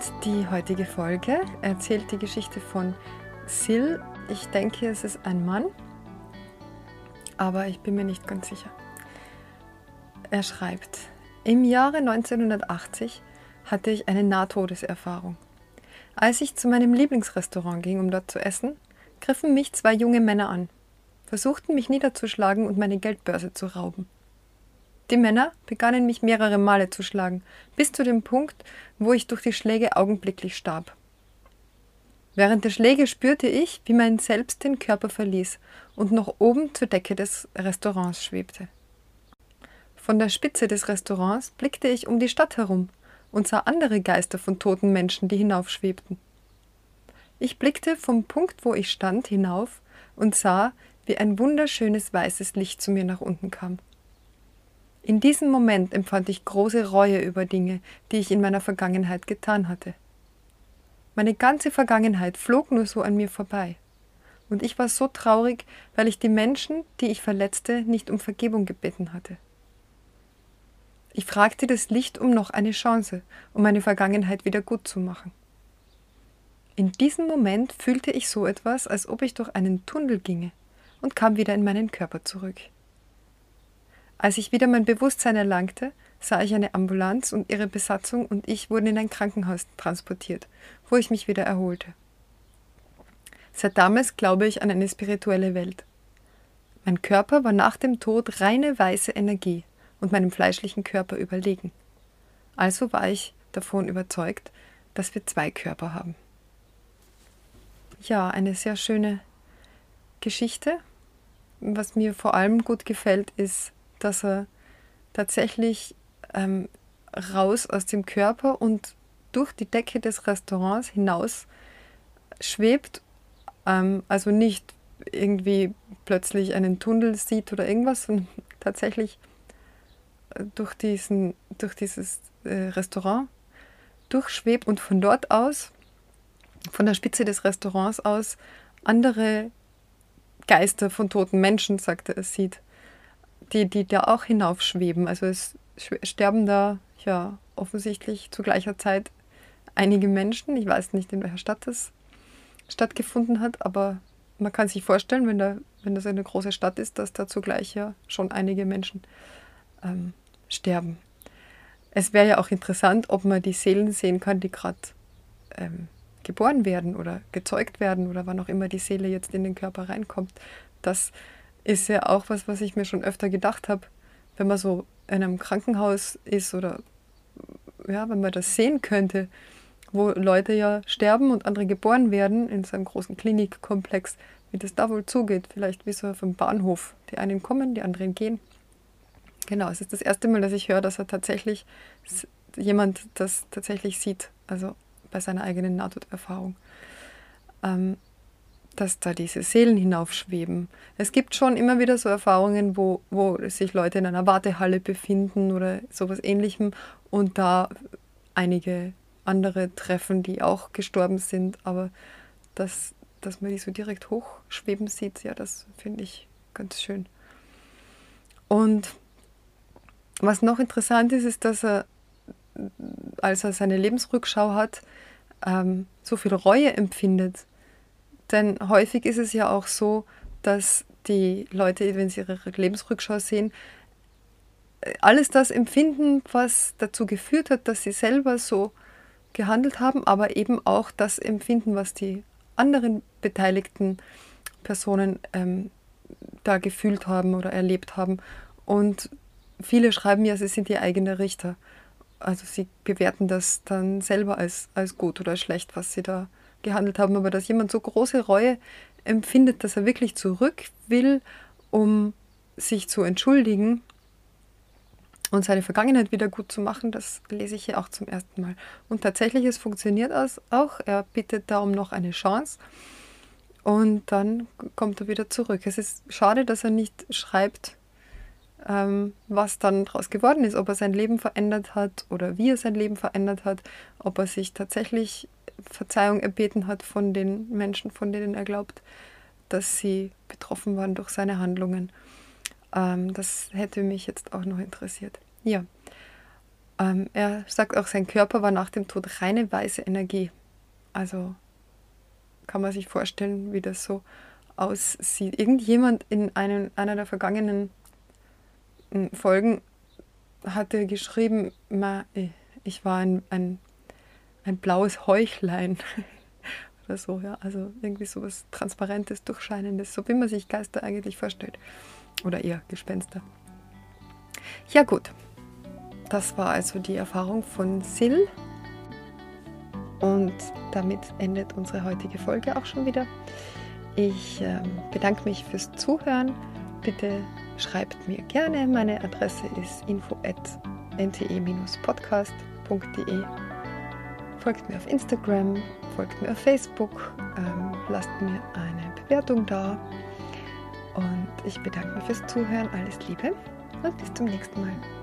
Und die heutige Folge erzählt die Geschichte von Sil. Ich denke, es ist ein Mann, aber ich bin mir nicht ganz sicher. Er schreibt, im Jahre 1980 hatte ich eine Nahtodeserfahrung. Als ich zu meinem Lieblingsrestaurant ging, um dort zu essen, griffen mich zwei junge Männer an, versuchten mich niederzuschlagen und meine Geldbörse zu rauben. Die Männer begannen mich mehrere Male zu schlagen, bis zu dem Punkt, wo ich durch die Schläge augenblicklich starb. Während der Schläge spürte ich, wie mein Selbst den Körper verließ und noch oben zur Decke des Restaurants schwebte. Von der Spitze des Restaurants blickte ich um die Stadt herum und sah andere Geister von toten Menschen, die hinaufschwebten. Ich blickte vom Punkt, wo ich stand, hinauf und sah, wie ein wunderschönes weißes Licht zu mir nach unten kam. In diesem Moment empfand ich große Reue über Dinge, die ich in meiner Vergangenheit getan hatte. Meine ganze Vergangenheit flog nur so an mir vorbei. Und ich war so traurig, weil ich die Menschen, die ich verletzte, nicht um Vergebung gebeten hatte. Ich fragte das Licht um noch eine Chance, um meine Vergangenheit wieder gut zu machen. In diesem Moment fühlte ich so etwas, als ob ich durch einen Tunnel ginge und kam wieder in meinen Körper zurück. Als ich wieder mein Bewusstsein erlangte, sah ich eine Ambulanz und ihre Besatzung und ich wurden in ein Krankenhaus transportiert, wo ich mich wieder erholte. Seit damals glaube ich an eine spirituelle Welt. Mein Körper war nach dem Tod reine weiße Energie und meinem fleischlichen Körper überlegen. Also war ich davon überzeugt, dass wir zwei Körper haben. Ja, eine sehr schöne Geschichte. Was mir vor allem gut gefällt, ist, dass er tatsächlich ähm, raus aus dem Körper und durch die Decke des Restaurants hinaus schwebt, ähm, also nicht irgendwie plötzlich einen Tunnel sieht oder irgendwas, sondern tatsächlich äh, durch, diesen, durch dieses äh, Restaurant durchschwebt und von dort aus, von der Spitze des Restaurants aus, andere Geister von toten Menschen, sagte er, sieht die, die da auch hinaufschweben. Also es sterben da ja offensichtlich zu gleicher Zeit einige Menschen. Ich weiß nicht, in welcher Stadt das stattgefunden hat, aber man kann sich vorstellen, wenn, da, wenn das eine große Stadt ist, dass da zugleich ja schon einige Menschen ähm, sterben. Es wäre ja auch interessant, ob man die Seelen sehen kann, die gerade ähm, geboren werden oder gezeugt werden oder wann auch immer die Seele jetzt in den Körper reinkommt. Das ist ja auch was, was ich mir schon öfter gedacht habe, wenn man so in einem Krankenhaus ist oder ja, wenn man das sehen könnte, wo Leute ja sterben und andere geboren werden in so einem großen Klinikkomplex, wie das da wohl zugeht. Vielleicht wie so auf einem Bahnhof. Die einen kommen, die anderen gehen. Genau, es ist das erste Mal, dass ich höre, dass er tatsächlich jemand das tatsächlich sieht, also bei seiner eigenen Nahtoderfahrung. Ähm, dass da diese Seelen hinaufschweben. Es gibt schon immer wieder so Erfahrungen, wo, wo sich Leute in einer Wartehalle befinden oder sowas ähnlichem und da einige andere treffen, die auch gestorben sind, aber das, dass man die so direkt hochschweben sieht, ja, das finde ich ganz schön. Und was noch interessant ist, ist, dass er, als er seine Lebensrückschau hat, ähm, so viel Reue empfindet denn häufig ist es ja auch so, dass die Leute, wenn sie ihre Lebensrückschau sehen, alles das empfinden, was dazu geführt hat, dass sie selber so gehandelt haben, aber eben auch das empfinden, was die anderen beteiligten Personen ähm, da gefühlt haben oder erlebt haben. Und viele schreiben ja, sie sind die eigenen Richter. Also sie bewerten das dann selber als, als gut oder schlecht, was sie da gehandelt haben, aber dass jemand so große Reue empfindet, dass er wirklich zurück will, um sich zu entschuldigen und seine Vergangenheit wieder gut zu machen, das lese ich hier auch zum ersten Mal. Und tatsächlich, es funktioniert auch. Er bittet darum noch eine Chance und dann kommt er wieder zurück. Es ist schade, dass er nicht schreibt, ähm, was dann daraus geworden ist, ob er sein Leben verändert hat oder wie er sein Leben verändert hat, ob er sich tatsächlich Verzeihung erbeten hat von den Menschen, von denen er glaubt, dass sie betroffen waren durch seine Handlungen. Ähm, das hätte mich jetzt auch noch interessiert. Ja. Ähm, er sagt auch, sein Körper war nach dem Tod reine weiße Energie. Also kann man sich vorstellen, wie das so aussieht. Irgendjemand in einem, einer der vergangenen hm, Folgen hatte geschrieben, ich war ein, ein, ein blaues Heuchlein oder so, ja. Also irgendwie so was Transparentes, Durchscheinendes, so wie man sich Geister eigentlich vorstellt. Oder eher Gespenster. Ja gut, das war also die Erfahrung von Sil. Und damit endet unsere heutige Folge auch schon wieder. Ich äh, bedanke mich fürs Zuhören. Bitte schreibt mir gerne. Meine Adresse ist info.nte-podcast.de. Folgt mir auf Instagram, folgt mir auf Facebook, ähm, lasst mir eine Bewertung da. Und ich bedanke mich fürs Zuhören. Alles Liebe und bis zum nächsten Mal.